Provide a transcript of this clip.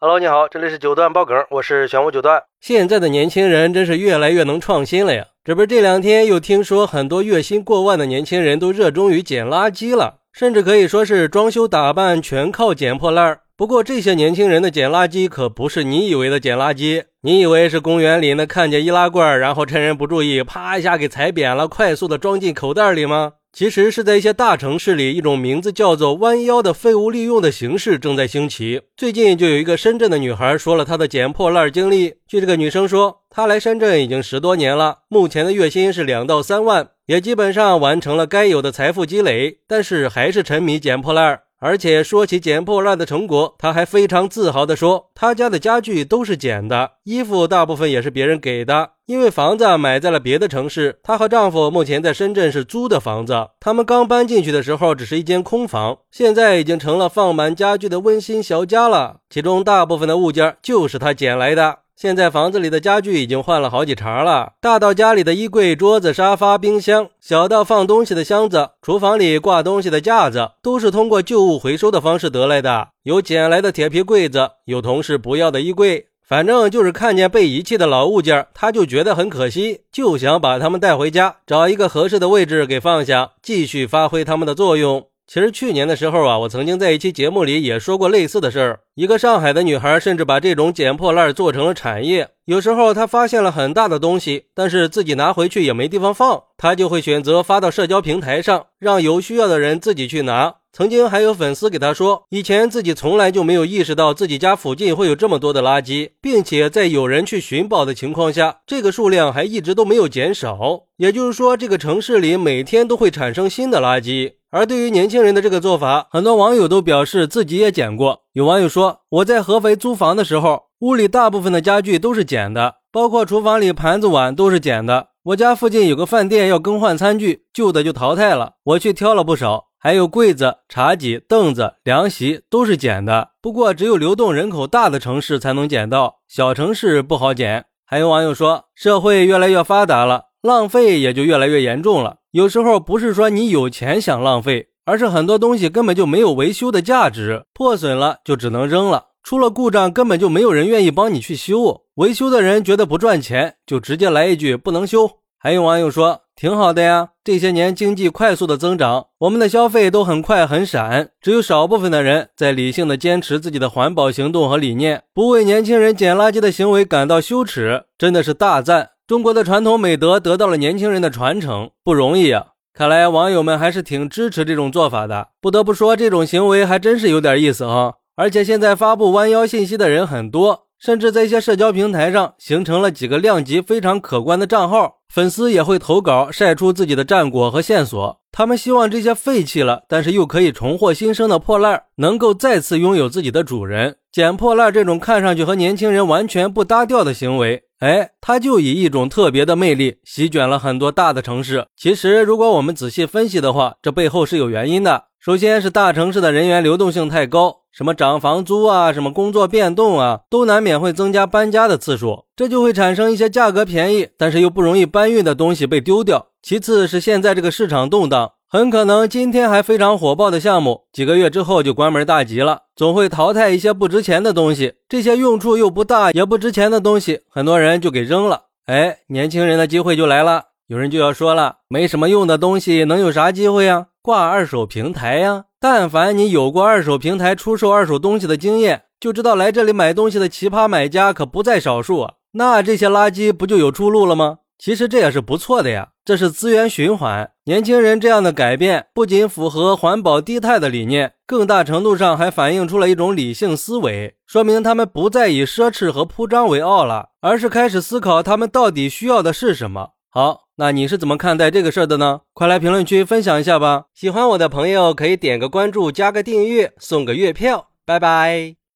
Hello，你好，这里是九段爆梗，我是玄武九段。现在的年轻人真是越来越能创新了呀！这不是这两天又听说很多月薪过万的年轻人都热衷于捡垃圾了，甚至可以说是装修打扮全靠捡破烂儿。不过这些年轻人的捡垃圾可不是你以为的捡垃圾，你以为是公园里那看见易拉罐，然后趁人不注意，啪一下给踩扁了，快速的装进口袋里吗？其实是在一些大城市里，一种名字叫做“弯腰”的废物利用的形式正在兴起。最近就有一个深圳的女孩说了她的捡破烂经历。据这个女生说，她来深圳已经十多年了，目前的月薪是两到三万，也基本上完成了该有的财富积累，但是还是沉迷捡破烂。而且说起捡破烂的成果，她还非常自豪地说：“她家的家具都是捡的，衣服大部分也是别人给的。因为房子买在了别的城市，她和丈夫目前在深圳是租的房子。他们刚搬进去的时候只是一间空房，现在已经成了放满家具的温馨小家了。其中大部分的物件就是她捡来的。”现在房子里的家具已经换了好几茬了，大到家里的衣柜、桌子、沙发、冰箱，小到放东西的箱子、厨房里挂东西的架子，都是通过旧物回收的方式得来的。有捡来的铁皮柜子，有同事不要的衣柜，反正就是看见被遗弃的老物件，他就觉得很可惜，就想把它们带回家，找一个合适的位置给放下，继续发挥它们的作用。其实去年的时候啊，我曾经在一期节目里也说过类似的事儿。一个上海的女孩甚至把这种捡破烂做成了产业。有时候她发现了很大的东西，但是自己拿回去也没地方放，她就会选择发到社交平台上，让有需要的人自己去拿。曾经还有粉丝给她说，以前自己从来就没有意识到自己家附近会有这么多的垃圾，并且在有人去寻宝的情况下，这个数量还一直都没有减少。也就是说，这个城市里每天都会产生新的垃圾。而对于年轻人的这个做法，很多网友都表示自己也捡过。有网友说：“我在合肥租房的时候，屋里大部分的家具都是捡的，包括厨房里盘子碗都是捡的。我家附近有个饭店要更换餐具，旧的就淘汰了，我去挑了不少，还有柜子、茶几、凳子、凉席都是捡的。不过只有流动人口大的城市才能捡到，小城市不好捡。”还有网友说：“社会越来越发达了，浪费也就越来越严重了。”有时候不是说你有钱想浪费，而是很多东西根本就没有维修的价值，破损了就只能扔了，出了故障根本就没有人愿意帮你去修，维修的人觉得不赚钱，就直接来一句不能修。还有网友说挺好的呀，这些年经济快速的增长，我们的消费都很快很闪，只有少部分的人在理性的坚持自己的环保行动和理念，不为年轻人捡垃圾的行为感到羞耻，真的是大赞。中国的传统美德得到了年轻人的传承，不容易啊！看来网友们还是挺支持这种做法的。不得不说，这种行为还真是有点意思啊！而且现在发布弯腰信息的人很多，甚至在一些社交平台上形成了几个量级非常可观的账号，粉丝也会投稿晒出自己的战果和线索。他们希望这些废弃了但是又可以重获新生的破烂能够再次拥有自己的主人。捡破烂这种看上去和年轻人完全不搭调的行为。哎，它就以一种特别的魅力席卷了很多大的城市。其实，如果我们仔细分析的话，这背后是有原因的。首先是大城市的人员流动性太高，什么涨房租啊，什么工作变动啊，都难免会增加搬家的次数，这就会产生一些价格便宜但是又不容易搬运的东西被丢掉。其次是现在这个市场动荡。很可能今天还非常火爆的项目，几个月之后就关门大吉了，总会淘汰一些不值钱的东西。这些用处又不大也不值钱的东西，很多人就给扔了。哎，年轻人的机会就来了。有人就要说了，没什么用的东西能有啥机会啊？挂二手平台呀！但凡你有过二手平台出售二手东西的经验，就知道来这里买东西的奇葩买家可不在少数啊。那这些垃圾不就有出路了吗？其实这也是不错的呀，这是资源循环。年轻人这样的改变不仅符合环保低碳的理念，更大程度上还反映出了一种理性思维，说明他们不再以奢侈和铺张为傲了，而是开始思考他们到底需要的是什么。好，那你是怎么看待这个事儿的呢？快来评论区分享一下吧！喜欢我的朋友可以点个关注，加个订阅，送个月票。拜拜。